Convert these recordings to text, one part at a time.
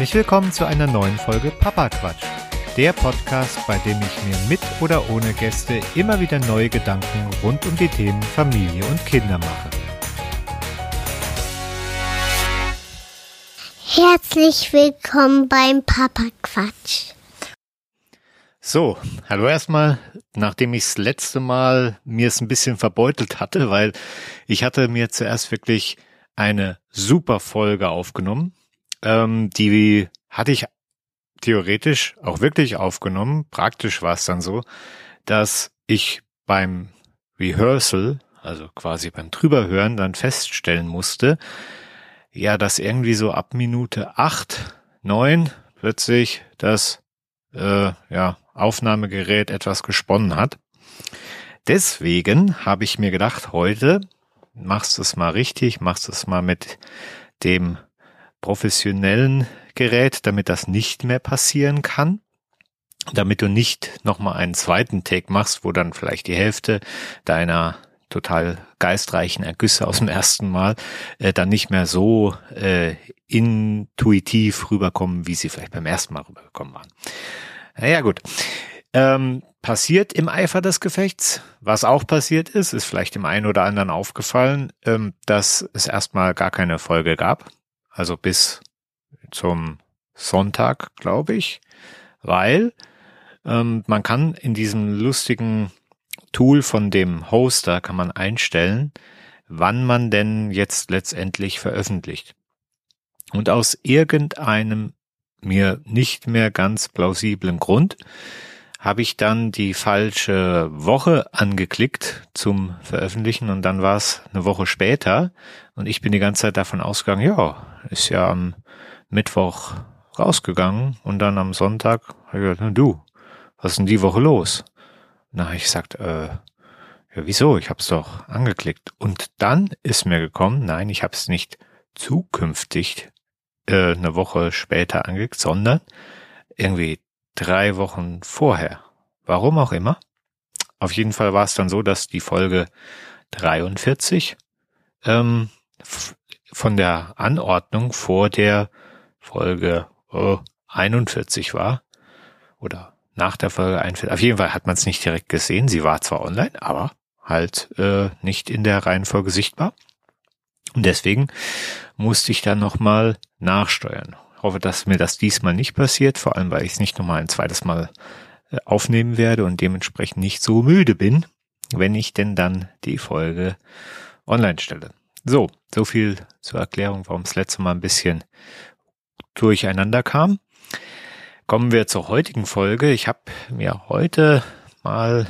Herzlich willkommen zu einer neuen Folge Papa Quatsch. Der Podcast, bei dem ich mir mit oder ohne Gäste immer wieder neue Gedanken rund um die Themen Familie und Kinder mache. Herzlich willkommen beim Papa Quatsch. So, hallo erstmal, nachdem ich das letzte Mal mir es ein bisschen verbeutelt hatte, weil ich hatte mir zuerst wirklich eine super Folge aufgenommen. Ähm, die hatte ich theoretisch auch wirklich aufgenommen. Praktisch war es dann so, dass ich beim Rehearsal, also quasi beim Drüberhören, dann feststellen musste, ja, dass irgendwie so ab Minute acht, neun plötzlich das äh, ja, Aufnahmegerät etwas gesponnen hat. Deswegen habe ich mir gedacht, heute machst du es mal richtig, machst du es mal mit dem professionellen Gerät, damit das nicht mehr passieren kann. Damit du nicht nochmal einen zweiten Take machst, wo dann vielleicht die Hälfte deiner total geistreichen Ergüsse aus dem ersten Mal äh, dann nicht mehr so äh, intuitiv rüberkommen, wie sie vielleicht beim ersten Mal rübergekommen waren. Naja gut. Ähm, passiert im Eifer des Gefechts. Was auch passiert ist, ist vielleicht dem einen oder anderen aufgefallen, ähm, dass es erstmal gar keine Folge gab. Also bis zum Sonntag, glaube ich. Weil ähm, man kann in diesem lustigen Tool von dem Hoster kann man einstellen, wann man denn jetzt letztendlich veröffentlicht. Und aus irgendeinem mir nicht mehr ganz plausiblen Grund habe ich dann die falsche Woche angeklickt zum Veröffentlichen und dann war es eine Woche später und ich bin die ganze Zeit davon ausgegangen, ja, ist ja am Mittwoch rausgegangen und dann am Sonntag habe ich gesagt, du, was ist denn die Woche los? Na, ich gesagt, äh, ja, wieso? Ich habe es doch angeklickt. Und dann ist mir gekommen, nein, ich habe es nicht zukünftig äh, eine Woche später angeklickt, sondern irgendwie drei Wochen vorher. Warum auch immer. Auf jeden Fall war es dann so, dass die Folge 43 ähm, von der Anordnung vor der Folge oh, 41 war. Oder nach der Folge 41. Auf jeden Fall hat man es nicht direkt gesehen. Sie war zwar online, aber halt äh, nicht in der Reihenfolge sichtbar. Und deswegen musste ich dann nochmal nachsteuern. Ich hoffe, dass mir das diesmal nicht passiert, vor allem weil ich es nicht nochmal ein zweites Mal äh, aufnehmen werde und dementsprechend nicht so müde bin, wenn ich denn dann die Folge online stelle. So, so viel zur Erklärung, warum es letzte Mal ein bisschen durcheinander kam. Kommen wir zur heutigen Folge. Ich habe mir heute mal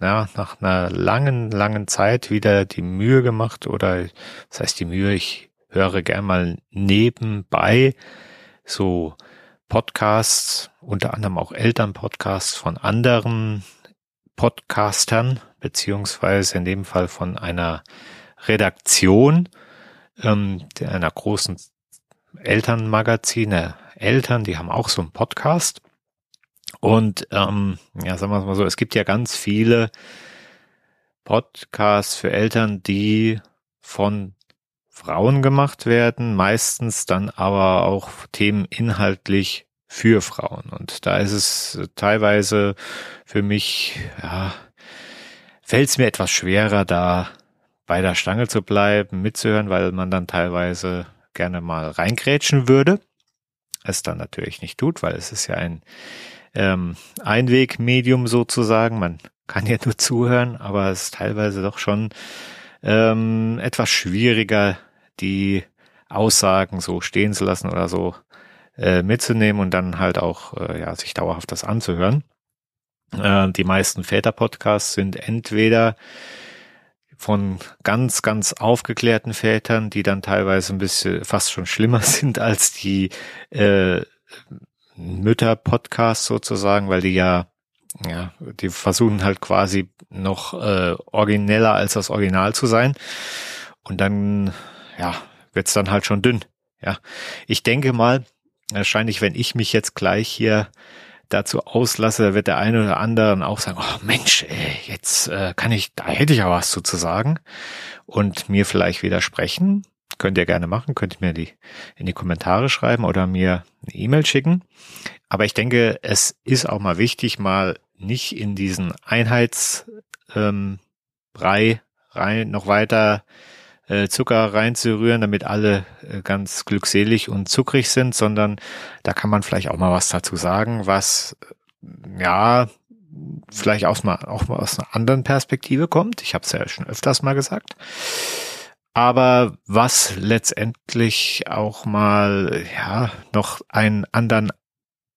ja, nach einer langen, langen Zeit wieder die Mühe gemacht oder das heißt die Mühe, ich höre gern mal nebenbei so Podcasts, unter anderem auch Elternpodcasts von anderen Podcastern, beziehungsweise in dem Fall von einer Redaktion ähm, einer großen Elternmagazin, Eltern, die haben auch so einen Podcast. Und ähm, ja, sagen wir es mal so, es gibt ja ganz viele Podcasts für Eltern, die von Frauen gemacht werden, meistens dann aber auch Themen inhaltlich für Frauen. Und da ist es teilweise für mich, ja, fällt es mir etwas schwerer, da bei der Stange zu bleiben, mitzuhören, weil man dann teilweise gerne mal reingrätschen würde. Es dann natürlich nicht tut, weil es ist ja ein ähm, Einwegmedium sozusagen. Man kann ja nur zuhören, aber es ist teilweise doch schon ähm, etwas schwieriger, die Aussagen so stehen zu lassen oder so äh, mitzunehmen und dann halt auch äh, ja sich dauerhaft das anzuhören. Äh, die meisten Väter-Podcasts sind entweder von ganz, ganz aufgeklärten Vätern, die dann teilweise ein bisschen fast schon schlimmer sind als die äh, Mütter-Podcasts sozusagen, weil die ja, ja, die versuchen halt quasi noch äh, origineller als das Original zu sein. Und dann, ja, wird's dann halt schon dünn. Ja, ich denke mal, wahrscheinlich, wenn ich mich jetzt gleich hier dazu auslasse, wird der eine oder andere auch sagen, oh Mensch, ey, jetzt äh, kann ich, da hätte ich ja was zu sagen und mir vielleicht widersprechen. Könnt ihr gerne machen, könnt ihr mir die in die Kommentare schreiben oder mir eine E-Mail schicken. Aber ich denke, es ist auch mal wichtig, mal nicht in diesen Einheitsbrei ähm, rein noch weiter äh, Zucker reinzurühren, damit alle äh, ganz glückselig und zuckrig sind, sondern da kann man vielleicht auch mal was dazu sagen, was äh, ja vielleicht aus mal, auch mal aus einer anderen Perspektive kommt. Ich habe es ja schon öfters mal gesagt. Aber was letztendlich auch mal ja noch einen anderen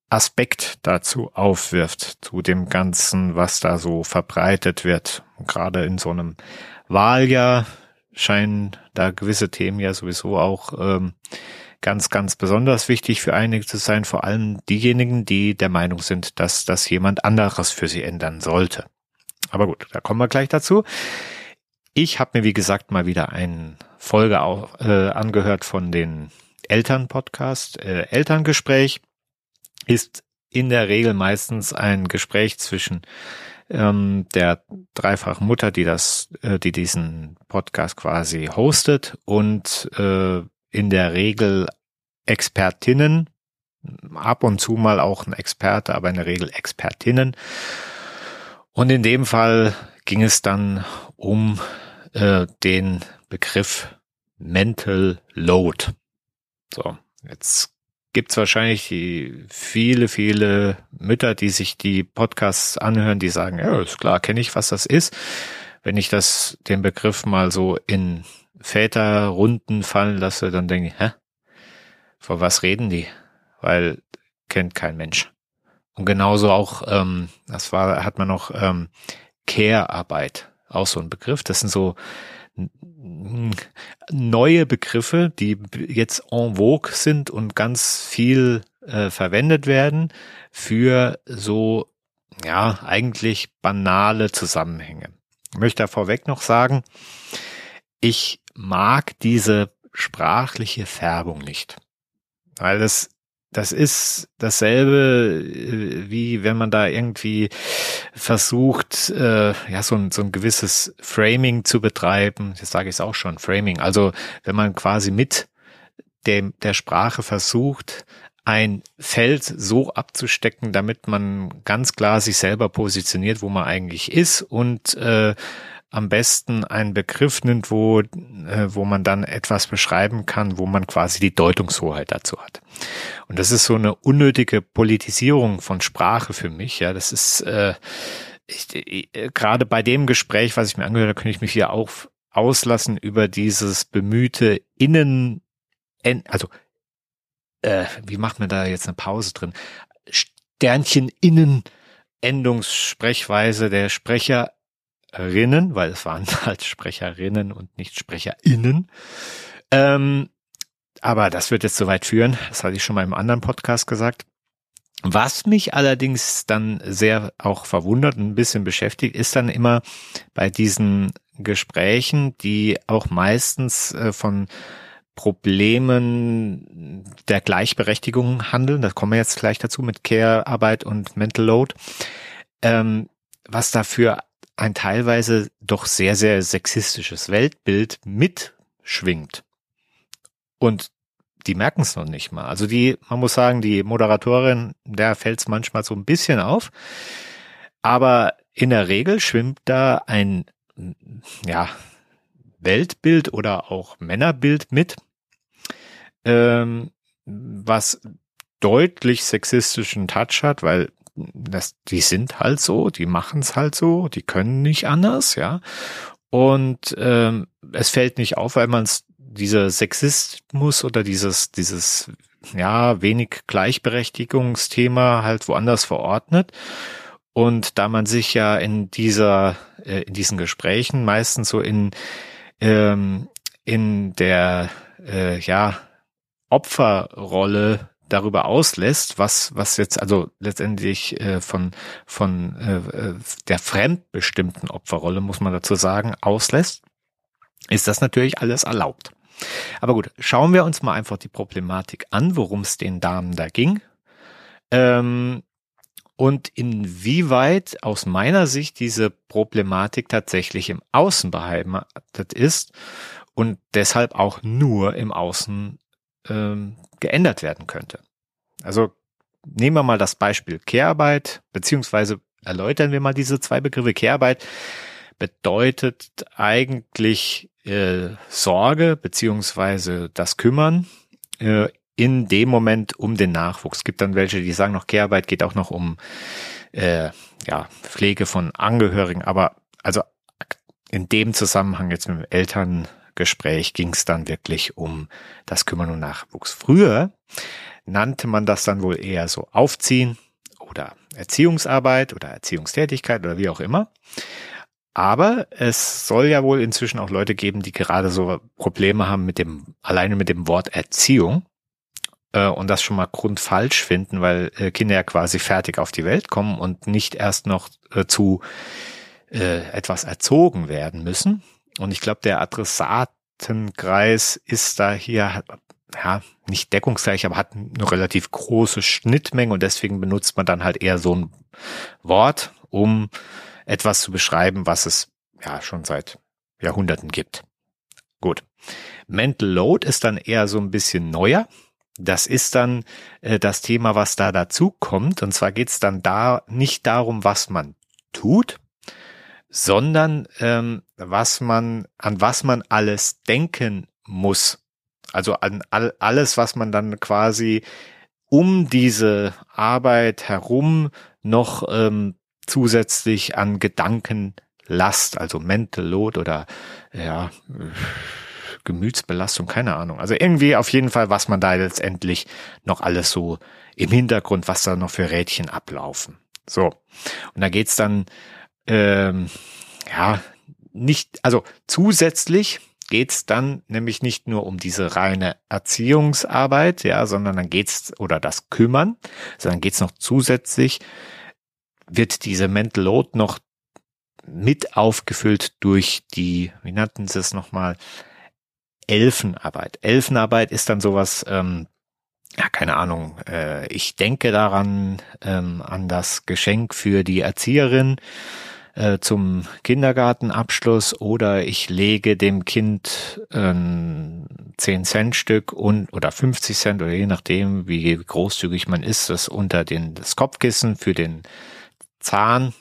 Aspekt dazu aufwirft, zu dem Ganzen, was da so verbreitet wird. gerade in so einem Wahljahr scheinen da gewisse Themen ja sowieso auch ähm, ganz, ganz besonders wichtig für einige zu sein, vor allem diejenigen, die der Meinung sind, dass das jemand anderes für sie ändern sollte. Aber gut, da kommen wir gleich dazu. Ich habe mir, wie gesagt, mal wieder eine Folge auch, äh, angehört von den Eltern-Podcast. Äh, Elterngespräch ist in der Regel meistens ein Gespräch zwischen ähm, der dreifachen Mutter, die das, äh, die diesen Podcast quasi hostet und äh, in der Regel Expertinnen, ab und zu mal auch ein Experte, aber in der Regel Expertinnen. Und in dem Fall ging es dann um äh, den Begriff Mental Load. So, jetzt gibt's wahrscheinlich die viele, viele Mütter, die sich die Podcasts anhören, die sagen, ja, ist klar, kenne ich, was das ist. Wenn ich das, den Begriff mal so in Väterrunden fallen lasse, dann denke ich, hä? Vor was reden die? Weil kennt kein Mensch. Und genauso auch, ähm, das war, hat man noch ähm, Care-Arbeit, auch so ein Begriff. Das sind so neue Begriffe, die jetzt en vogue sind und ganz viel äh, verwendet werden für so, ja, eigentlich banale Zusammenhänge. Ich möchte da vorweg noch sagen, ich mag diese sprachliche Färbung nicht. Weil das, das ist dasselbe, äh, wie wenn man da irgendwie versucht, äh, ja, so ein, so ein gewisses Framing zu betreiben. Das sage ich es auch schon, Framing. Also wenn man quasi mit dem, der Sprache versucht, ein Feld so abzustecken, damit man ganz klar sich selber positioniert, wo man eigentlich ist und äh, am besten einen Begriff nimmt, wo, äh, wo man dann etwas beschreiben kann, wo man quasi die Deutungshoheit dazu hat. Und das ist so eine unnötige Politisierung von Sprache für mich. Ja, das ist äh, ich, ich, äh, gerade bei dem Gespräch, was ich mir angehört habe, könnte ich mich hier auch auslassen über dieses bemühte Innen, also äh, wie macht man da jetzt eine Pause drin? Sternchen innen Endungssprechweise der Sprecher Sprecherinnen, weil es waren halt Sprecherinnen und nicht SprecherInnen. Ähm, aber das wird jetzt so weit führen. Das hatte ich schon mal im anderen Podcast gesagt. Was mich allerdings dann sehr auch verwundert und ein bisschen beschäftigt, ist dann immer bei diesen Gesprächen, die auch meistens äh, von Problemen der Gleichberechtigung handeln. Das kommen wir jetzt gleich dazu mit Care-Arbeit und Mental Load. Ähm, was dafür ein teilweise doch sehr, sehr sexistisches Weltbild mitschwingt. Und die merken es noch nicht mal. Also die, man muss sagen, die Moderatorin, der fällt es manchmal so ein bisschen auf. Aber in der Regel schwimmt da ein, ja, Weltbild oder auch Männerbild mit, ähm, was deutlich sexistischen Touch hat, weil das, die sind halt so, die machen es halt so, die können nicht anders, ja. Und ähm, es fällt nicht auf, weil man dieser Sexismus oder dieses, dieses, ja, wenig Gleichberechtigungsthema halt woanders verordnet. Und da man sich ja in dieser, äh, in diesen Gesprächen meistens so in, ähm, in der, äh, ja, Opferrolle darüber auslässt, was, was jetzt also letztendlich äh, von, von äh, der fremdbestimmten Opferrolle, muss man dazu sagen, auslässt, ist das natürlich alles erlaubt. Aber gut, schauen wir uns mal einfach die Problematik an, worum es den Damen da ging. Ähm, und inwieweit aus meiner Sicht diese Problematik tatsächlich im Außen beheimatet ist und deshalb auch nur im Außen ähm, geändert werden könnte. Also nehmen wir mal das Beispiel Kehrarbeit, beziehungsweise erläutern wir mal diese zwei Begriffe. Kehrarbeit bedeutet eigentlich äh, Sorge beziehungsweise das Kümmern äh, in dem Moment um den Nachwuchs. Es gibt dann welche, die sagen noch, Kehrarbeit geht auch noch um äh, ja, Pflege von Angehörigen, aber also in dem Zusammenhang jetzt mit dem Elterngespräch ging es dann wirklich um das Kümmern um Nachwuchs. Früher nannte man das dann wohl eher so Aufziehen oder Erziehungsarbeit oder Erziehungstätigkeit oder wie auch immer. Aber es soll ja wohl inzwischen auch Leute geben, die gerade so Probleme haben mit dem, alleine mit dem Wort Erziehung äh, und das schon mal grundfalsch finden, weil äh, Kinder ja quasi fertig auf die Welt kommen und nicht erst noch äh, zu etwas erzogen werden müssen. Und ich glaube, der Adressatenkreis ist da hier ja, nicht deckungsgleich, aber hat eine relativ große Schnittmenge und deswegen benutzt man dann halt eher so ein Wort, um etwas zu beschreiben, was es ja schon seit Jahrhunderten gibt. Gut. Mental Load ist dann eher so ein bisschen neuer. Das ist dann äh, das Thema, was da dazu kommt. Und zwar geht es dann da nicht darum, was man tut, sondern ähm, was man, an was man alles denken muss. Also an all, alles, was man dann quasi um diese Arbeit herum noch ähm, zusätzlich an Gedankenlast, also Mental Load oder ja, Gemütsbelastung, keine Ahnung. Also irgendwie auf jeden Fall, was man da letztendlich noch alles so im Hintergrund, was da noch für Rädchen ablaufen. So. Und da geht's dann, ähm, ja, nicht, also zusätzlich geht's dann nämlich nicht nur um diese reine Erziehungsarbeit, ja, sondern dann geht's oder das Kümmern, sondern geht's noch zusätzlich, wird diese Mental Load noch mit aufgefüllt durch die, wie nannten sie es nochmal, Elfenarbeit. Elfenarbeit ist dann sowas, ähm, ja, keine Ahnung, äh, ich denke daran, ähm, an das Geschenk für die Erzieherin äh, zum Kindergartenabschluss oder ich lege dem Kind ein äh, 10 Cent Stück und oder 50 Cent oder je nachdem, wie großzügig man ist, das unter den, das Kopfkissen für den Zahn,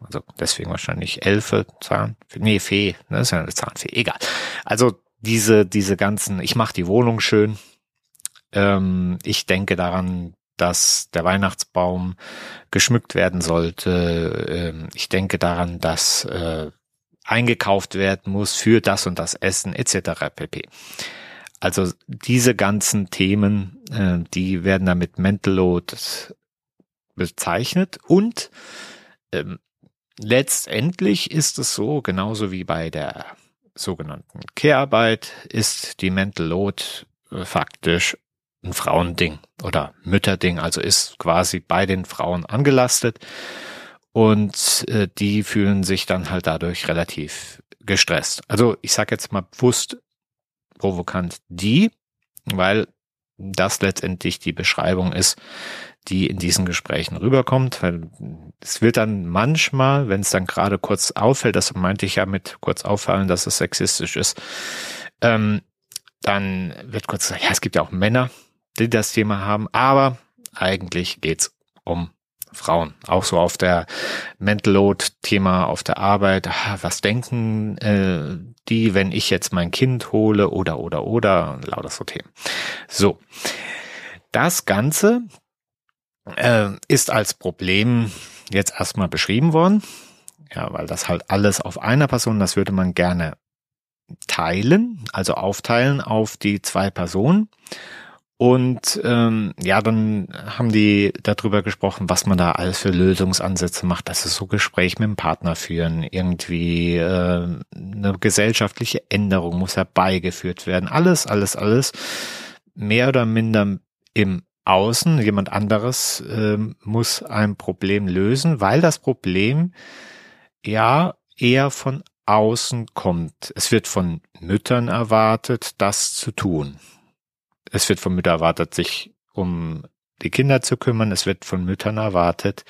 also deswegen wahrscheinlich Elfe, Zahn, nee, Fee, ne, ist ja eine Zahnfee, egal. Also diese, diese ganzen, ich mache die Wohnung schön. Ähm, ich denke daran, dass der Weihnachtsbaum geschmückt werden sollte. Ähm, ich denke daran, dass äh, eingekauft werden muss für das und das Essen etc. pp. Also diese ganzen Themen, äh, die werden damit Mental Load bezeichnet und ähm, letztendlich ist es so, genauso wie bei der sogenannten Care-Arbeit ist die Mental Load äh, faktisch ein Frauending oder Mütterding, also ist quasi bei den Frauen angelastet. Und äh, die fühlen sich dann halt dadurch relativ gestresst. Also ich sage jetzt mal bewusst provokant die, weil das letztendlich die Beschreibung ist, die in diesen Gesprächen rüberkommt, weil es wird dann manchmal, wenn es dann gerade kurz auffällt, das meinte ich ja mit kurz auffallen, dass es sexistisch ist, ähm, dann wird kurz gesagt, ja, es gibt ja auch Männer, die das Thema haben, aber eigentlich geht's um Frauen. Auch so auf der Mental Load Thema auf der Arbeit. Was denken äh, die, wenn ich jetzt mein Kind hole oder oder oder lauter so Themen. So. Das Ganze äh, ist als Problem jetzt erstmal beschrieben worden. Ja, weil das halt alles auf einer Person, das würde man gerne teilen, also aufteilen auf die zwei Personen. Und ähm, ja, dann haben die darüber gesprochen, was man da alles für Lösungsansätze macht. Das ist so Gespräch mit dem Partner führen, irgendwie äh, eine gesellschaftliche Änderung muss herbeigeführt werden. Alles, alles, alles mehr oder minder im Außen. Jemand anderes äh, muss ein Problem lösen, weil das Problem ja eher von außen kommt. Es wird von Müttern erwartet, das zu tun es wird von Müttern erwartet, sich um die Kinder zu kümmern. Es wird von Müttern erwartet,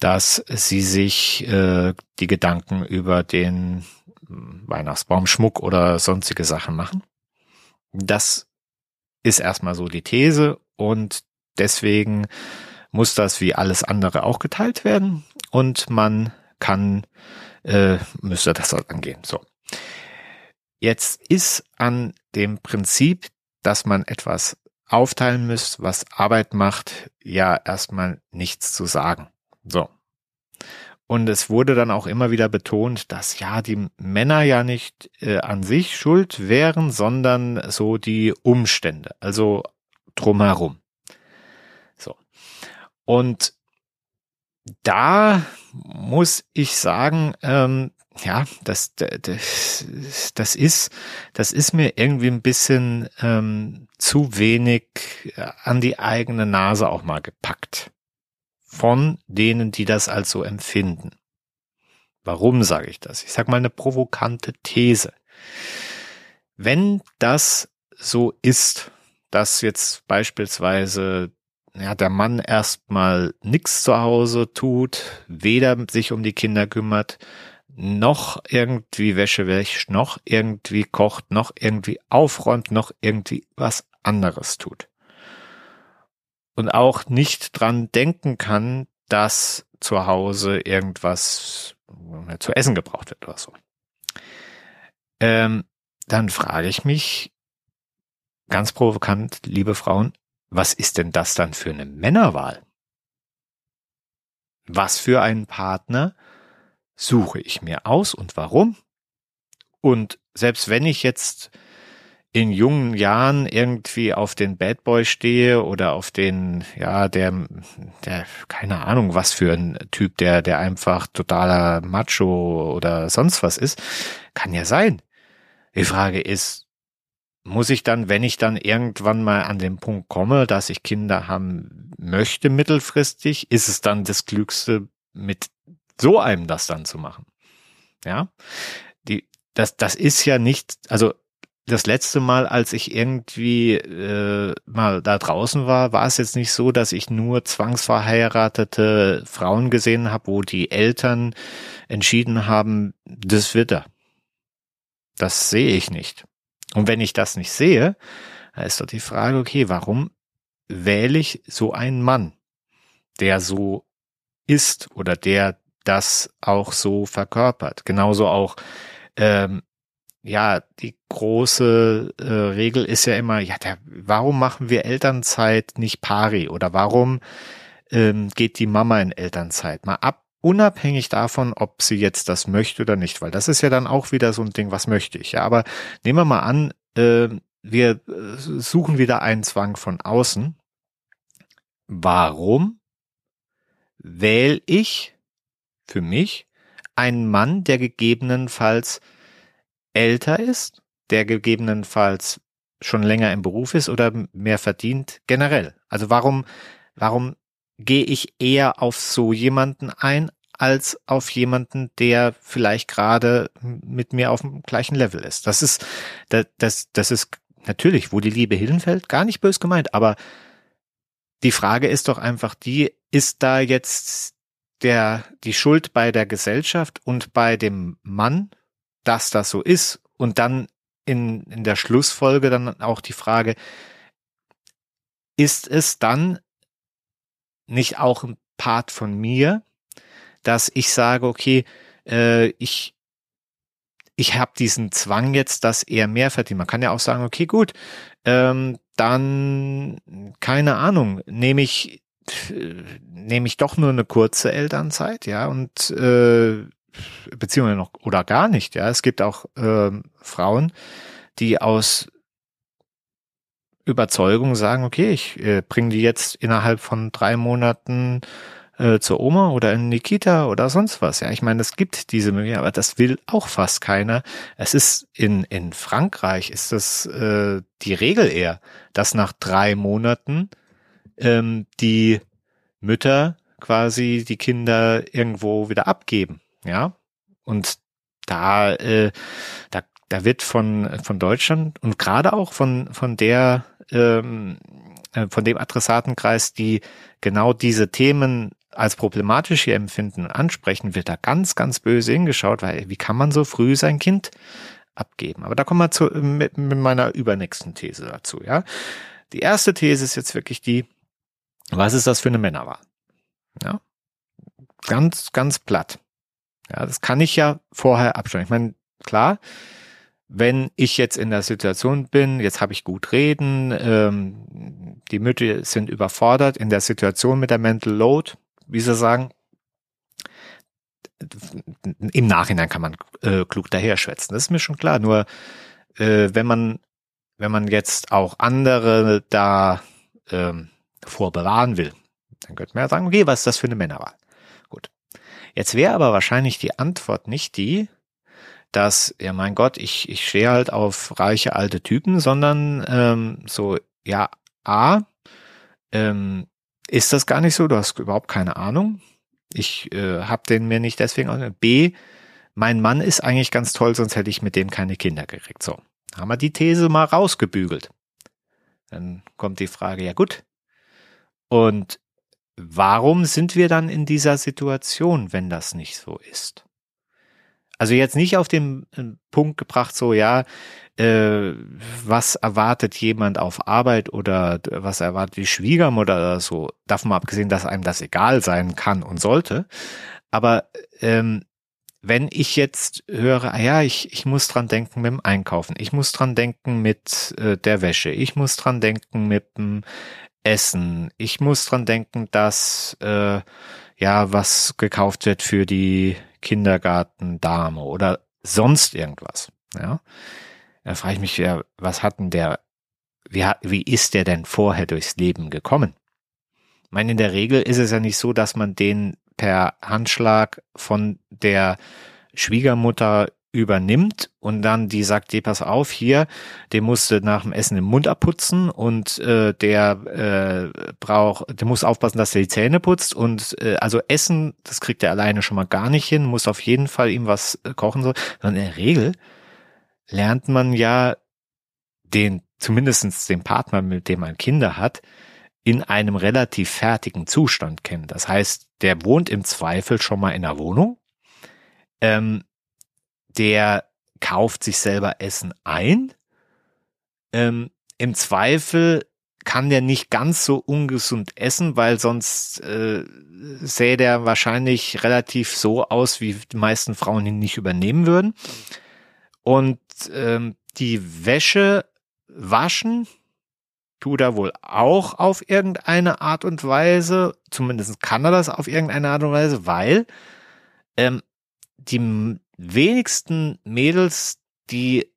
dass sie sich äh, die Gedanken über den Weihnachtsbaumschmuck oder sonstige Sachen machen. Das ist erstmal so die These und deswegen muss das wie alles andere auch geteilt werden und man kann, äh, müsste das halt angehen. So. Jetzt ist an dem Prinzip, dass man etwas aufteilen müsst, was Arbeit macht, ja erstmal nichts zu sagen. So. Und es wurde dann auch immer wieder betont, dass ja die Männer ja nicht äh, an sich schuld wären, sondern so die Umstände, also drumherum. So. Und da muss ich sagen, ähm, ja, das, das, das ist, das ist mir irgendwie ein bisschen ähm, zu wenig äh, an die eigene Nase auch mal gepackt. Von denen, die das als so empfinden. Warum sage ich das? Ich sage mal eine provokante These. Wenn das so ist, dass jetzt beispielsweise ja, der Mann erstmal nichts zu Hause tut, weder sich um die Kinder kümmert, noch irgendwie Wäsche wäscht, noch irgendwie kocht, noch irgendwie aufräumt, noch irgendwie was anderes tut. Und auch nicht dran denken kann, dass zu Hause irgendwas zu essen gebraucht wird oder so. Ähm, dann frage ich mich ganz provokant, liebe Frauen, was ist denn das dann für eine Männerwahl? Was für einen Partner suche ich mir aus und warum? Und selbst wenn ich jetzt in jungen Jahren irgendwie auf den Bad Boy stehe oder auf den, ja, der, der, keine Ahnung, was für ein Typ, der, der einfach totaler Macho oder sonst was ist, kann ja sein. Die Frage ist, muss ich dann, wenn ich dann irgendwann mal an den Punkt komme, dass ich Kinder haben möchte mittelfristig, ist es dann das Klügste, mit so einem das dann zu machen. Ja, die, das, das ist ja nicht, also das letzte Mal, als ich irgendwie äh, mal da draußen war, war es jetzt nicht so, dass ich nur zwangsverheiratete Frauen gesehen habe, wo die Eltern entschieden haben, das wird er. Das sehe ich nicht. Und wenn ich das nicht sehe, dann ist doch die Frage, okay, warum wähle ich so einen Mann, der so ist oder der das auch so verkörpert. Genauso auch, ähm, ja, die große äh, Regel ist ja immer, ja, der, warum machen wir Elternzeit nicht pari oder warum ähm, geht die Mama in Elternzeit? Mal ab, unabhängig davon, ob sie jetzt das möchte oder nicht, weil das ist ja dann auch wieder so ein Ding, was möchte ich. Ja, aber nehmen wir mal an, äh, wir suchen wieder einen Zwang von außen. Warum wähle ich für mich ein Mann, der gegebenenfalls älter ist, der gegebenenfalls schon länger im Beruf ist oder mehr verdient generell. Also warum, warum gehe ich eher auf so jemanden ein, als auf jemanden, der vielleicht gerade mit mir auf dem gleichen Level ist. Das ist, das, das, das ist natürlich, wo die Liebe hinfällt, gar nicht bös gemeint, aber die Frage ist doch einfach die, ist da jetzt der, die Schuld bei der Gesellschaft und bei dem Mann, dass das so ist und dann in, in der Schlussfolge dann auch die Frage, ist es dann nicht auch ein Part von mir, dass ich sage, okay, äh, ich ich habe diesen Zwang jetzt, dass er mehr verdient. Man kann ja auch sagen, okay, gut, ähm, dann keine Ahnung, nehme ich nehme ich doch nur eine kurze Elternzeit, ja, und äh, beziehungsweise noch oder gar nicht, ja. Es gibt auch äh, Frauen, die aus Überzeugung sagen, okay, ich äh, bringe die jetzt innerhalb von drei Monaten äh, zur Oma oder in Nikita oder sonst was. Ja, ich meine, es gibt diese Möglichkeit, aber das will auch fast keiner. Es ist in, in Frankreich ist das äh, die Regel eher, dass nach drei Monaten ähm, die Mütter quasi die Kinder irgendwo wieder abgeben, ja. Und da, äh, da, da wird von von Deutschland und gerade auch von von der ähm, äh, von dem Adressatenkreis, die genau diese Themen als problematisch hier empfinden und ansprechen, wird da ganz, ganz böse hingeschaut, weil wie kann man so früh sein Kind abgeben? Aber da kommen wir zu, mit, mit meiner übernächsten These dazu, ja. Die erste These ist jetzt wirklich die, was ist das für eine Männerwahl? Ja. Ganz, ganz platt. Ja, das kann ich ja vorher abstellen. Ich meine, klar, wenn ich jetzt in der Situation bin, jetzt habe ich gut reden, ähm, die Mütter sind überfordert in der Situation mit der Mental Load, wie sie sagen, im Nachhinein kann man äh, klug daher schwätzen. Das ist mir schon klar. Nur äh, wenn man wenn man jetzt auch andere da ähm, vorbewahren will, dann könnte man ja sagen, okay, was ist das für eine Männerwahl? Gut. Jetzt wäre aber wahrscheinlich die Antwort nicht die, dass, ja mein Gott, ich, ich stehe halt auf reiche alte Typen, sondern ähm, so, ja, A, ähm, ist das gar nicht so, du hast überhaupt keine Ahnung. Ich äh, habe den mir nicht deswegen. B, mein Mann ist eigentlich ganz toll, sonst hätte ich mit dem keine Kinder gekriegt. So, haben wir die These mal rausgebügelt. Dann kommt die Frage, ja gut. Und warum sind wir dann in dieser Situation, wenn das nicht so ist? Also jetzt nicht auf den äh, Punkt gebracht, so ja, äh, was erwartet jemand auf Arbeit oder was erwartet die Schwiegermutter oder so. Davon mal abgesehen, dass einem das egal sein kann und sollte. Aber ähm, wenn ich jetzt höre, ah ja, ich, ich muss dran denken mit dem Einkaufen, ich muss dran denken mit äh, der Wäsche, ich muss dran denken mit dem Essen, ich muss dran denken, dass äh, ja was gekauft wird für die Kindergartendame oder sonst irgendwas. Ja, da frage ich mich, ja, was hat denn der, wie, wie ist der denn vorher durchs Leben gekommen? Ich meine, in der Regel ist es ja nicht so, dass man den per Handschlag von der Schwiegermutter übernimmt und dann die sagt, die pass auf, hier, der musste nach dem Essen den Mund abputzen und äh, der äh, braucht, der muss aufpassen, dass er die Zähne putzt und äh, also Essen, das kriegt er alleine schon mal gar nicht hin, muss auf jeden Fall ihm was äh, kochen so, sondern in der Regel lernt man ja den, zumindestens den Partner, mit dem man Kinder hat, in einem relativ fertigen Zustand kennen. Das heißt, der wohnt im Zweifel schon mal in der Wohnung. Ähm, der kauft sich selber Essen ein. Ähm, Im Zweifel kann der nicht ganz so ungesund essen, weil sonst äh, sähe der wahrscheinlich relativ so aus, wie die meisten Frauen ihn nicht übernehmen würden. Und ähm, die Wäsche waschen tut er wohl auch auf irgendeine Art und Weise. Zumindest kann er das auf irgendeine Art und Weise, weil ähm, die wenigsten Mädels, die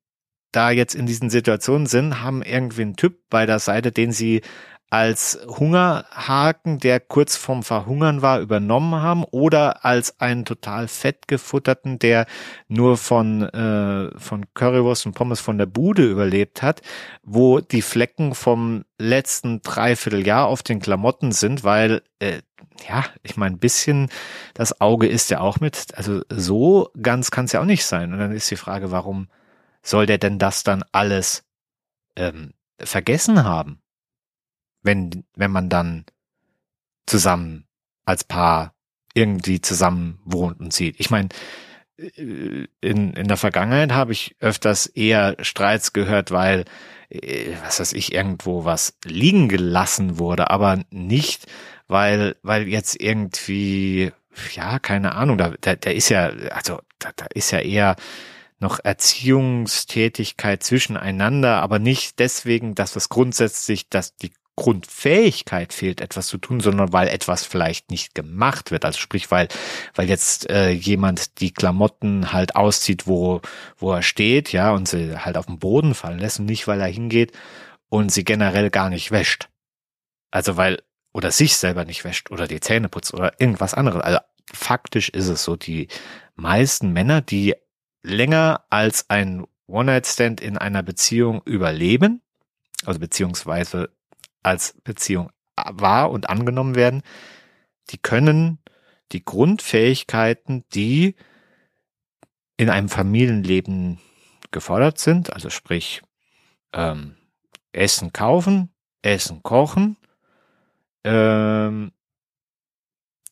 da jetzt in diesen Situationen sind, haben irgendwie einen Typ bei der Seite, den sie als Hungerhaken, der kurz vorm Verhungern war, übernommen haben oder als einen total fettgefutterten, der nur von, äh, von Currywurst und Pommes von der Bude überlebt hat, wo die Flecken vom letzten Dreivierteljahr auf den Klamotten sind, weil, äh, ja, ich meine, ein bisschen das Auge ist ja auch mit, also so ganz kann es ja auch nicht sein. Und dann ist die Frage, warum soll der denn das dann alles ähm, vergessen haben? wenn, wenn man dann zusammen als Paar irgendwie zusammen wohnt und sieht. Ich meine, äh, in, in der Vergangenheit habe ich öfters eher Streits gehört, weil, äh, was weiß ich, irgendwo was liegen gelassen wurde, aber nicht, weil, weil jetzt irgendwie, ja, keine Ahnung, da, da, da ist ja, also da, da ist ja eher noch Erziehungstätigkeit zwischeneinander, aber nicht deswegen, dass das grundsätzlich, dass die Grundfähigkeit fehlt, etwas zu tun, sondern weil etwas vielleicht nicht gemacht wird. Also sprich, weil, weil jetzt äh, jemand die Klamotten halt auszieht, wo, wo er steht, ja, und sie halt auf den Boden fallen lässt und nicht, weil er hingeht und sie generell gar nicht wäscht. Also weil, oder sich selber nicht wäscht oder die Zähne putzt oder irgendwas anderes. Also faktisch ist es so, die meisten Männer, die länger als ein One-Night-Stand in einer Beziehung überleben, also beziehungsweise als Beziehung wahr und angenommen werden, die können die Grundfähigkeiten, die in einem Familienleben gefordert sind, also sprich ähm, Essen kaufen, Essen kochen, ähm,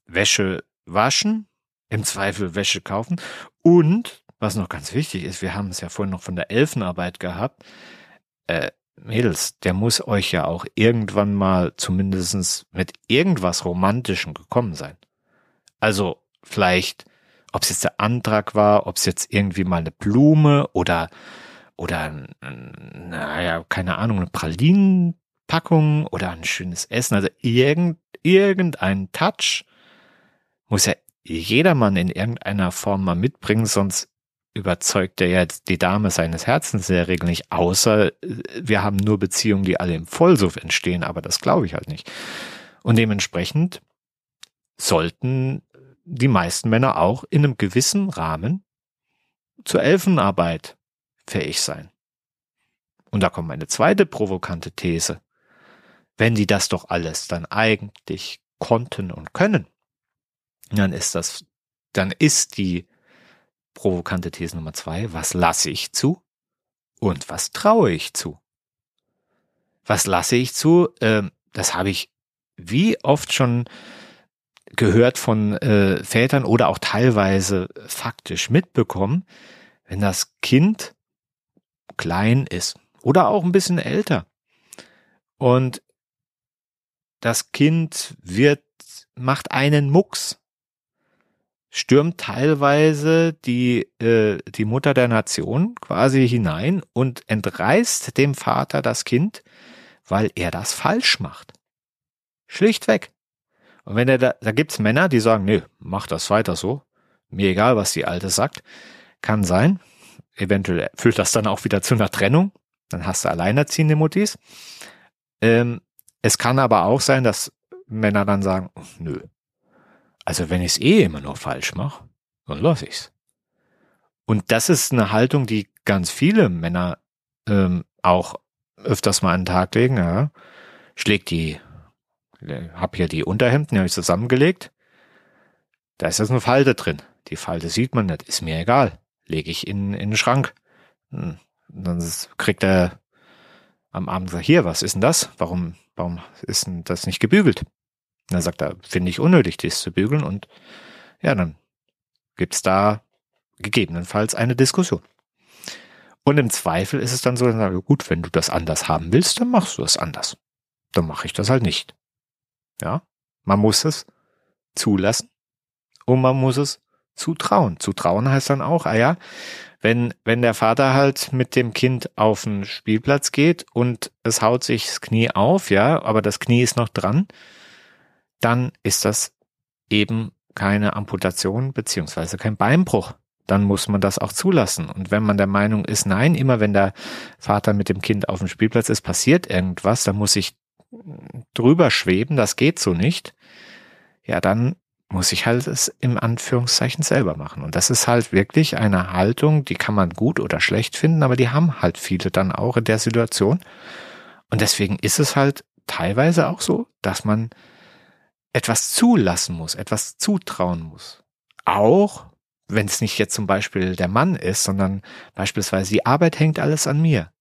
Wäsche waschen, im Zweifel Wäsche kaufen und, was noch ganz wichtig ist, wir haben es ja vorhin noch von der Elfenarbeit gehabt, äh, Mädels, der muss euch ja auch irgendwann mal zumindestens mit irgendwas Romantischem gekommen sein. Also vielleicht, ob es jetzt der Antrag war, ob es jetzt irgendwie mal eine Blume oder oder naja, keine Ahnung, eine Pralinenpackung oder ein schönes Essen, also irgend, irgendein Touch muss ja jedermann in irgendeiner Form mal mitbringen, sonst überzeugt er ja die Dame seines Herzens in der Regel nicht, außer äh, wir haben nur Beziehungen, die alle im Vollsuff entstehen, aber das glaube ich halt nicht. Und dementsprechend sollten die meisten Männer auch in einem gewissen Rahmen zur Elfenarbeit fähig sein. Und da kommt meine zweite provokante These. Wenn die das doch alles dann eigentlich konnten und können, dann ist das, dann ist die provokante These Nummer zwei, was lasse ich zu und was traue ich zu? Was lasse ich zu? Ähm, das habe ich wie oft schon gehört von äh, Vätern oder auch teilweise faktisch mitbekommen, wenn das Kind klein ist oder auch ein bisschen älter und das Kind wird macht einen Mucks stürmt teilweise die, äh, die Mutter der Nation quasi hinein und entreißt dem Vater das Kind, weil er das falsch macht. Schlichtweg. Und wenn er da, da gibt's Männer, die sagen, nee, mach das weiter so. Mir egal, was die Alte sagt. Kann sein. Eventuell führt das dann auch wieder zu einer Trennung. Dann hast du alleinerziehende Muttis. Ähm, es kann aber auch sein, dass Männer dann sagen, nö, also wenn ich es eh immer nur falsch mache, dann lasse ich's. Und das ist eine Haltung, die ganz viele Männer ähm, auch öfters mal an den Tag legen. Ja. Schlägt die, hab hier die Unterhemden, die habe ich zusammengelegt. Da ist jetzt eine Falte drin. Die Falte sieht man nicht, ist mir egal. Lege ich in, in den Schrank. Hm. Dann kriegt er am Abend gesagt, hier, was ist denn das? Warum, warum ist denn das nicht gebügelt? Und dann sagt er, finde ich unnötig, dies zu bügeln. Und ja, dann gibt's da gegebenenfalls eine Diskussion. Und im Zweifel ist es dann so, dann sage, gut, wenn du das anders haben willst, dann machst du es anders. Dann mache ich das halt nicht. Ja, man muss es zulassen und man muss es zutrauen. Zutrauen heißt dann auch, ah ja, wenn, wenn der Vater halt mit dem Kind auf den Spielplatz geht und es haut sich das Knie auf, ja, aber das Knie ist noch dran, dann ist das eben keine Amputation beziehungsweise kein Beinbruch. Dann muss man das auch zulassen. Und wenn man der Meinung ist, nein, immer wenn der Vater mit dem Kind auf dem Spielplatz ist, passiert irgendwas, dann muss ich drüber schweben, das geht so nicht. Ja, dann muss ich halt es im Anführungszeichen selber machen. Und das ist halt wirklich eine Haltung, die kann man gut oder schlecht finden, aber die haben halt viele dann auch in der Situation. Und deswegen ist es halt teilweise auch so, dass man etwas zulassen muss, etwas zutrauen muss. Auch wenn es nicht jetzt zum Beispiel der Mann ist, sondern beispielsweise die Arbeit hängt alles an mir.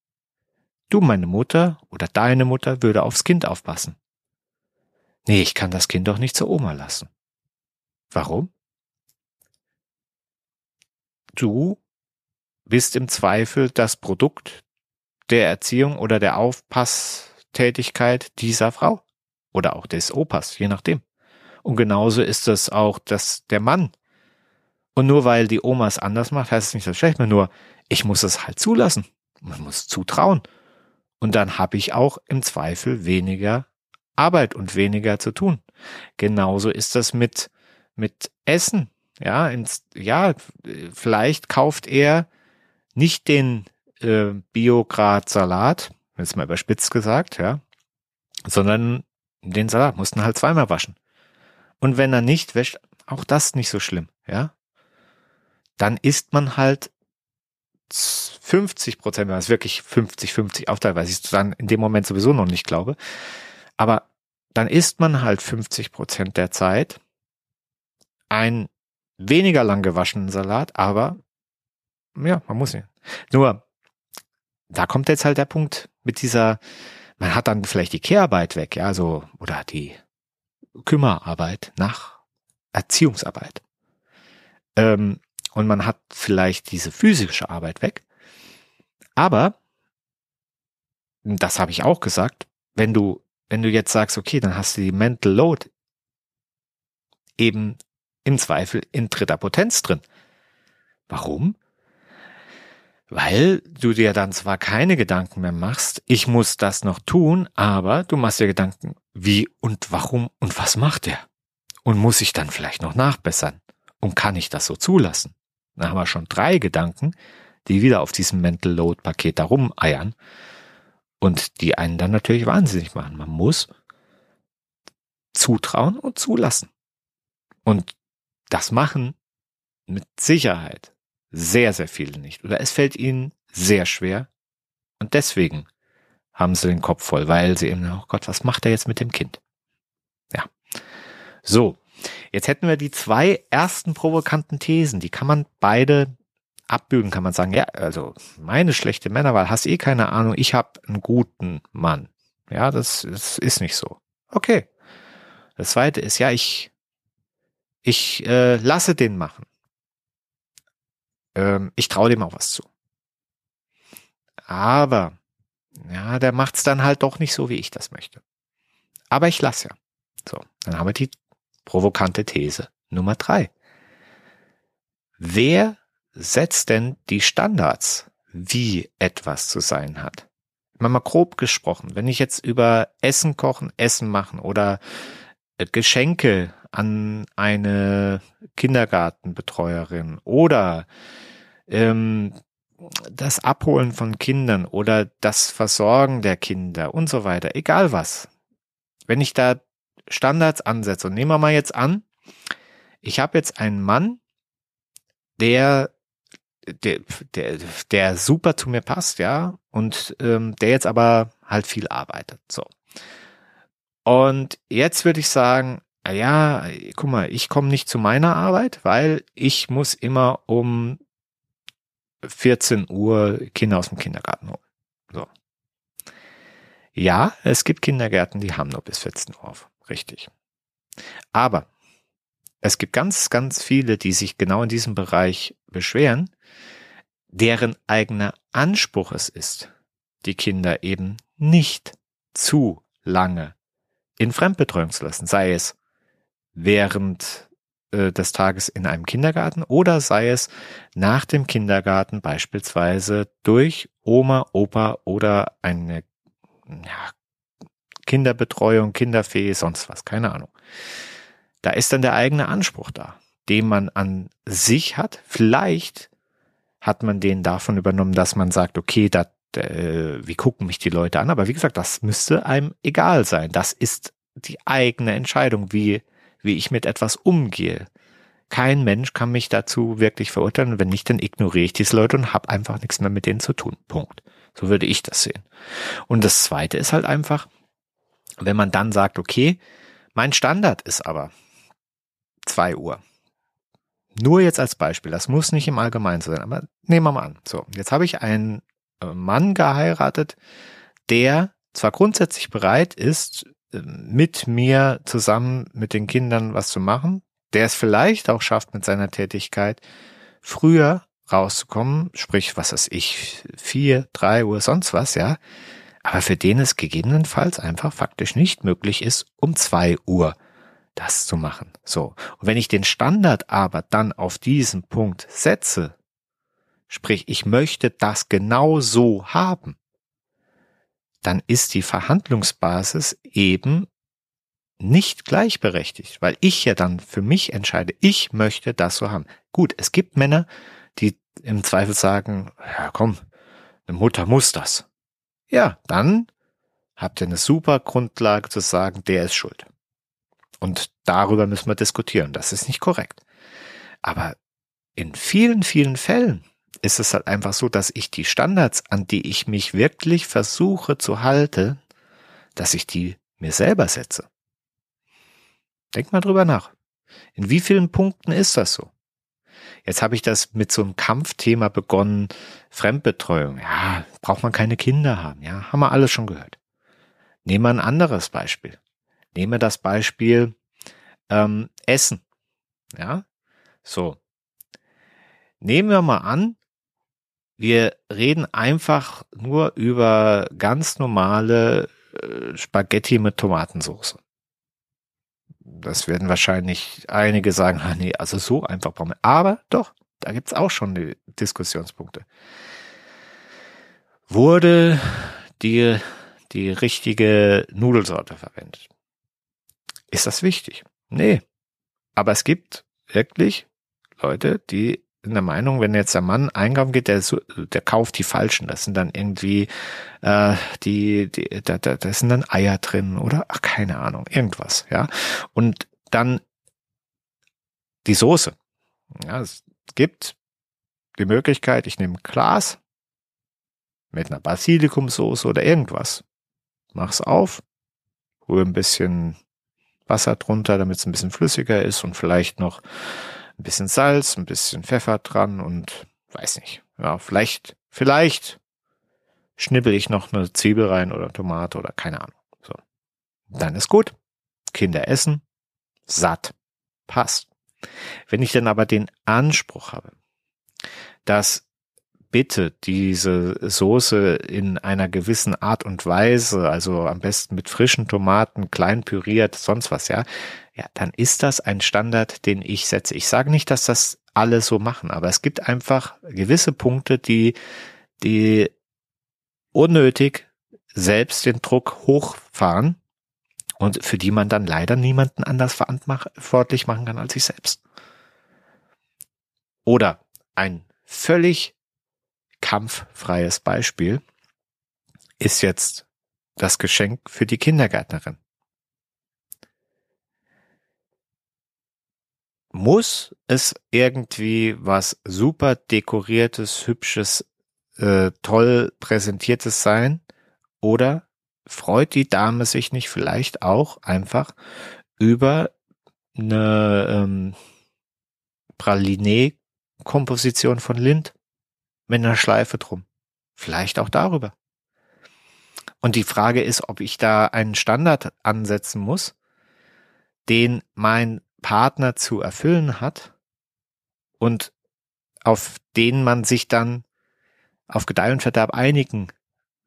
Du, meine Mutter oder deine Mutter würde aufs Kind aufpassen. Nee, ich kann das Kind doch nicht zur Oma lassen. Warum? Du bist im Zweifel das Produkt der Erziehung oder der Aufpasstätigkeit dieser Frau oder auch des Opas, je nachdem. Und genauso ist es auch dass der Mann. Und nur weil die Oma es anders macht, heißt es nicht, dass schlecht nur ich muss es halt zulassen. Man muss zutrauen. Und dann habe ich auch im Zweifel weniger Arbeit und weniger zu tun. Genauso ist das mit, mit Essen. Ja, ins, ja, vielleicht kauft er nicht den äh, Biograd-Salat, jetzt mal überspitzt gesagt, ja, sondern den Salat mussten halt zweimal waschen. Und wenn er nicht wäscht, auch das nicht so schlimm, ja. Dann isst man halt 50 Prozent, wenn man es wirklich 50, 50 aufteilt, weil ich dann in dem Moment sowieso noch nicht glaube. Aber dann isst man halt 50 Prozent der Zeit ein weniger lang gewaschenen Salat, aber ja, man muss nicht. Nur, da kommt jetzt halt der Punkt mit dieser, man hat dann vielleicht die Kehrarbeit weg, ja, so, oder die Kümmerarbeit nach Erziehungsarbeit. Ähm, und man hat vielleicht diese physische Arbeit weg. Aber, das habe ich auch gesagt, wenn du, wenn du jetzt sagst, okay, dann hast du die Mental Load eben im Zweifel in dritter Potenz drin. Warum? Weil du dir dann zwar keine Gedanken mehr machst, ich muss das noch tun, aber du machst dir Gedanken, wie und warum und was macht er? Und muss ich dann vielleicht noch nachbessern? Und kann ich das so zulassen? Dann haben wir schon drei Gedanken, die wieder auf diesem Mental Load Paket da rumeiern und die einen dann natürlich wahnsinnig machen. Man muss zutrauen und zulassen. Und das machen mit Sicherheit sehr, sehr viele nicht. Oder es fällt ihnen sehr schwer. Und deswegen haben sie den Kopf voll, weil sie eben, oh Gott, was macht er jetzt mit dem Kind? Ja. So. Jetzt hätten wir die zwei ersten provokanten Thesen. Die kann man beide abbügen, kann man sagen, ja, also meine schlechte Männerwahl, hast eh keine Ahnung, ich habe einen guten Mann. Ja, das, das ist nicht so. Okay. Das zweite ist, ja, ich, ich äh, lasse den machen ähm, ich traue dem auch was zu. Aber, ja, der macht's dann halt doch nicht so, wie ich das möchte. Aber ich lasse ja. So, dann haben wir die provokante These Nummer drei. Wer setzt denn die Standards, wie etwas zu sein hat? Mal, mal grob gesprochen, wenn ich jetzt über Essen kochen, Essen machen oder Geschenke an eine Kindergartenbetreuerin oder ähm, das Abholen von Kindern oder das Versorgen der Kinder und so weiter, egal was. Wenn ich da Standards ansetze und nehmen wir mal jetzt an, ich habe jetzt einen Mann, der der, der, der super zu mir passt, ja, und ähm, der jetzt aber halt viel arbeitet. So. Und jetzt würde ich sagen, ja, guck mal, ich komme nicht zu meiner Arbeit, weil ich muss immer um 14 Uhr Kinder aus dem Kindergarten holen. So. Ja, es gibt Kindergärten, die haben nur bis 14 Uhr auf. Richtig. Aber es gibt ganz, ganz viele, die sich genau in diesem Bereich beschweren, deren eigener Anspruch es ist, die Kinder eben nicht zu lange in Fremdbetreuung zu lassen, sei es während äh, des Tages in einem Kindergarten oder sei es nach dem Kindergarten beispielsweise durch Oma, Opa oder eine ja, Kinderbetreuung, Kinderfee, sonst was, keine Ahnung. Da ist dann der eigene Anspruch da, den man an sich hat. Vielleicht hat man den davon übernommen, dass man sagt, okay, da, äh, wie gucken mich die Leute an? Aber wie gesagt, das müsste einem egal sein. Das ist die eigene Entscheidung, wie wie ich mit etwas umgehe. Kein Mensch kann mich dazu wirklich verurteilen. wenn nicht, dann ignoriere ich diese Leute und habe einfach nichts mehr mit denen zu tun. Punkt. So würde ich das sehen. Und das Zweite ist halt einfach, wenn man dann sagt, okay, mein Standard ist aber zwei Uhr. Nur jetzt als Beispiel, das muss nicht im Allgemeinen sein, aber nehmen wir mal an. So, jetzt habe ich einen Mann geheiratet, der zwar grundsätzlich bereit ist, mit mir zusammen mit den Kindern was zu machen, der es vielleicht auch schafft mit seiner Tätigkeit, früher rauszukommen, sprich, was weiß ich, vier, drei Uhr, sonst was, ja, aber für den es gegebenenfalls einfach faktisch nicht möglich ist, um zwei Uhr das zu machen. So. Und wenn ich den Standard aber dann auf diesen Punkt setze, sprich, ich möchte das genau so haben, dann ist die Verhandlungsbasis eben nicht gleichberechtigt, weil ich ja dann für mich entscheide, ich möchte das so haben. Gut, es gibt Männer, die im Zweifel sagen, ja komm, eine Mutter muss das. Ja, dann habt ihr eine super Grundlage zu sagen, der ist schuld. Und darüber müssen wir diskutieren. Das ist nicht korrekt. Aber in vielen, vielen Fällen ist es halt einfach so, dass ich die Standards, an die ich mich wirklich versuche zu halten, dass ich die mir selber setze. Denk mal drüber nach. In wie vielen Punkten ist das so? Jetzt habe ich das mit so einem Kampfthema begonnen. Fremdbetreuung. Ja, braucht man keine Kinder haben. Ja, haben wir alles schon gehört. Nehmen wir ein anderes Beispiel. Nehme das Beispiel ähm, Essen. Ja, so. Nehmen wir mal an, wir reden einfach nur über ganz normale äh, Spaghetti mit Tomatensauce. Das werden wahrscheinlich einige sagen, nee, also so einfach brauchen wir. Aber doch, da gibt's auch schon die Diskussionspunkte. Wurde die, die richtige Nudelsorte verwendet? Ist das wichtig? Nee. Aber es gibt wirklich Leute, die in der Meinung, wenn jetzt der Mann einkaufen geht, der, der kauft die falschen. Das sind dann irgendwie äh, die, die da, da, da sind dann Eier drin oder ach, keine Ahnung, irgendwas, ja. Und dann die Soße. Ja, es gibt die Möglichkeit, ich nehme Glas mit einer Basilikumsoße oder irgendwas. Mach's auf, rühre ein bisschen Wasser drunter, damit es ein bisschen flüssiger ist und vielleicht noch ein bisschen Salz, ein bisschen Pfeffer dran und weiß nicht. Ja, vielleicht, vielleicht schnippel ich noch eine Zwiebel rein oder Tomate oder keine Ahnung. So. Dann ist gut. Kinder essen. Satt. Passt. Wenn ich dann aber den Anspruch habe, dass bitte diese Soße in einer gewissen Art und Weise, also am besten mit frischen Tomaten, klein püriert, sonst was, ja, ja, dann ist das ein Standard, den ich setze. Ich sage nicht, dass das alle so machen, aber es gibt einfach gewisse Punkte, die, die unnötig selbst den Druck hochfahren und für die man dann leider niemanden anders verantwortlich machen kann als sich selbst. Oder ein völlig kampffreies Beispiel ist jetzt das Geschenk für die Kindergärtnerin. Muss es irgendwie was super dekoriertes, hübsches, äh, toll präsentiertes sein? Oder freut die Dame sich nicht vielleicht auch einfach über eine ähm, Praline-Komposition von Lind? Mit einer Schleife drum. Vielleicht auch darüber. Und die Frage ist, ob ich da einen Standard ansetzen muss, den mein Partner zu erfüllen hat und auf den man sich dann auf Gedeih und Verderb einigen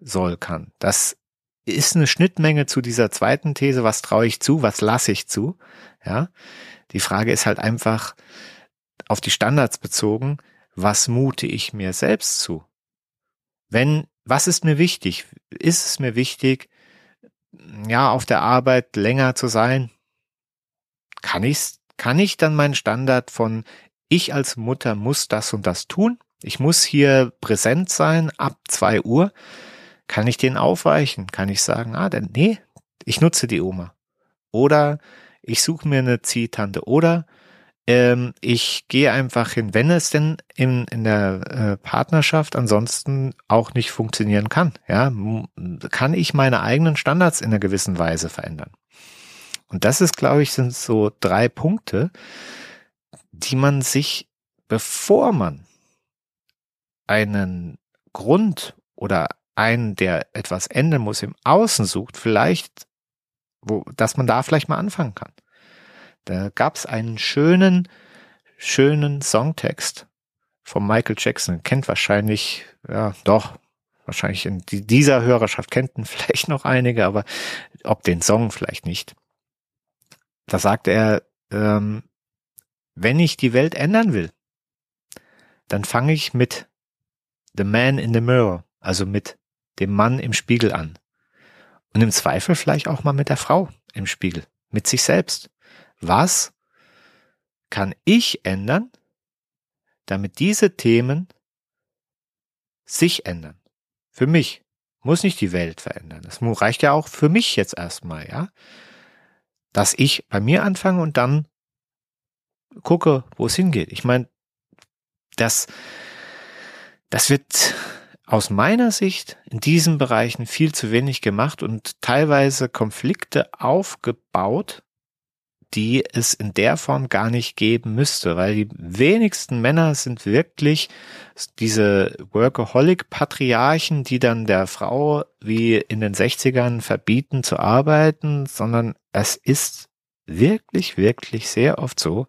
soll kann. Das ist eine Schnittmenge zu dieser zweiten These, was traue ich zu, was lasse ich zu. Ja, die Frage ist halt einfach auf die Standards bezogen, was mute ich mir selbst zu? Wenn, was ist mir wichtig? Ist es mir wichtig, ja, auf der Arbeit länger zu sein? Kann ich, kann ich dann meinen Standard von ich als Mutter muss das und das tun? Ich muss hier präsent sein ab zwei Uhr. Kann ich den aufweichen? Kann ich sagen, ah, denn nee, ich nutze die Oma. Oder ich suche mir eine Ziehtante. Oder ähm, ich gehe einfach hin, wenn es denn in, in der äh, Partnerschaft ansonsten auch nicht funktionieren kann. Ja, kann ich meine eigenen Standards in einer gewissen Weise verändern. Und das ist, glaube ich, sind so drei Punkte, die man sich, bevor man einen Grund oder einen, der etwas ändern muss, im Außen sucht, vielleicht, wo, dass man da vielleicht mal anfangen kann. Da gab es einen schönen, schönen Songtext von Michael Jackson. Kennt wahrscheinlich, ja, doch, wahrscheinlich in dieser Hörerschaft kennt ihn vielleicht noch einige, aber ob den Song vielleicht nicht. Da sagt er, ähm, wenn ich die Welt ändern will, dann fange ich mit The Man in the Mirror, also mit dem Mann im Spiegel an. Und im Zweifel vielleicht auch mal mit der Frau im Spiegel, mit sich selbst was kann ich ändern, damit diese Themen sich ändern? Für mich. Muss nicht die Welt verändern. Das reicht ja auch für mich jetzt erstmal, ja. Dass ich bei mir anfange und dann gucke, wo es hingeht. Ich meine, das, das wird aus meiner Sicht in diesen Bereichen viel zu wenig gemacht und teilweise Konflikte aufgebaut, die es in der Form gar nicht geben müsste, weil die wenigsten Männer sind wirklich diese Workaholic-Patriarchen, die dann der Frau wie in den 60ern verbieten zu arbeiten, sondern es ist wirklich, wirklich sehr oft so,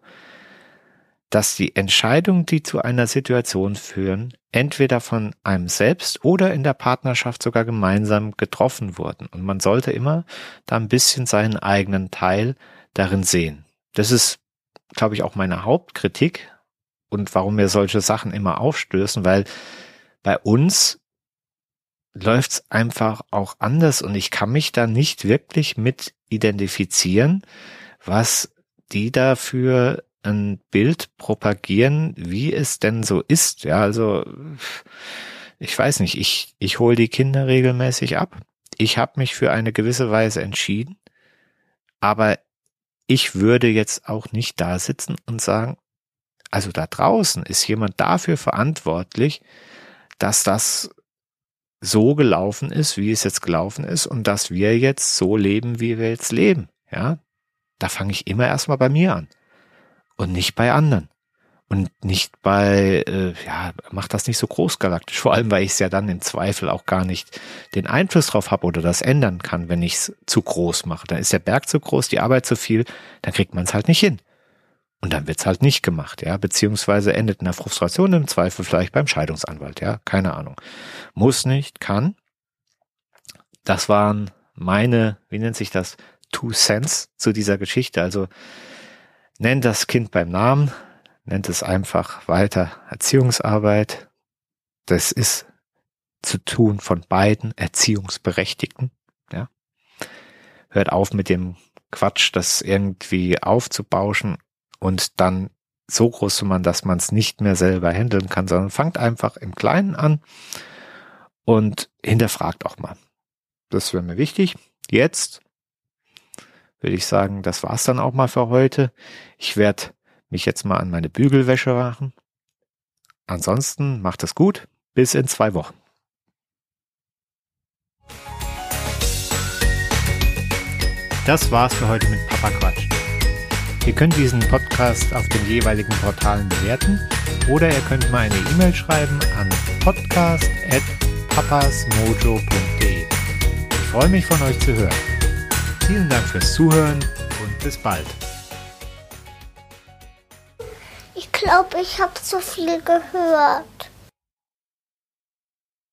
dass die Entscheidungen, die zu einer Situation führen, entweder von einem selbst oder in der Partnerschaft sogar gemeinsam getroffen wurden. Und man sollte immer da ein bisschen seinen eigenen Teil darin sehen. Das ist, glaube ich, auch meine Hauptkritik und warum mir solche Sachen immer aufstößen, weil bei uns läuft's einfach auch anders und ich kann mich da nicht wirklich mit identifizieren, was die da für ein Bild propagieren, wie es denn so ist. Ja, also ich weiß nicht, ich, ich hole die Kinder regelmäßig ab. Ich habe mich für eine gewisse Weise entschieden, aber ich würde jetzt auch nicht da sitzen und sagen, also da draußen ist jemand dafür verantwortlich, dass das so gelaufen ist, wie es jetzt gelaufen ist und dass wir jetzt so leben, wie wir jetzt leben. Ja, da fange ich immer erstmal bei mir an und nicht bei anderen. Und nicht bei, äh, ja, macht das nicht so großgalaktisch, vor allem weil ich es ja dann im Zweifel auch gar nicht den Einfluss drauf habe oder das ändern kann, wenn ich es zu groß mache. Dann ist der Berg zu groß, die Arbeit zu viel, dann kriegt man es halt nicht hin. Und dann wird's halt nicht gemacht, ja, beziehungsweise endet in der Frustration im Zweifel vielleicht beim Scheidungsanwalt, ja, keine Ahnung. Muss nicht, kann. Das waren meine, wie nennt sich das, Two Cents zu dieser Geschichte. Also Nennt das Kind beim Namen, nennt es einfach weiter Erziehungsarbeit. Das ist zu tun von beiden Erziehungsberechtigten. Ja. Hört auf mit dem Quatsch, das irgendwie aufzubauschen und dann so groß zu machen, dass man es nicht mehr selber handeln kann, sondern fangt einfach im Kleinen an und hinterfragt auch mal. Das wäre mir wichtig. Jetzt würde ich sagen, das war's dann auch mal für heute. Ich werde mich jetzt mal an meine Bügelwäsche machen. Ansonsten macht es gut. Bis in zwei Wochen. Das war's für heute mit Papa Quatsch. Ihr könnt diesen Podcast auf den jeweiligen Portalen bewerten oder ihr könnt mal eine E-Mail schreiben an podcast.papasmojo.de. Ich freue mich von euch zu hören. Vielen Dank fürs Zuhören und bis bald. Glaube, ich habe zu viel gehört.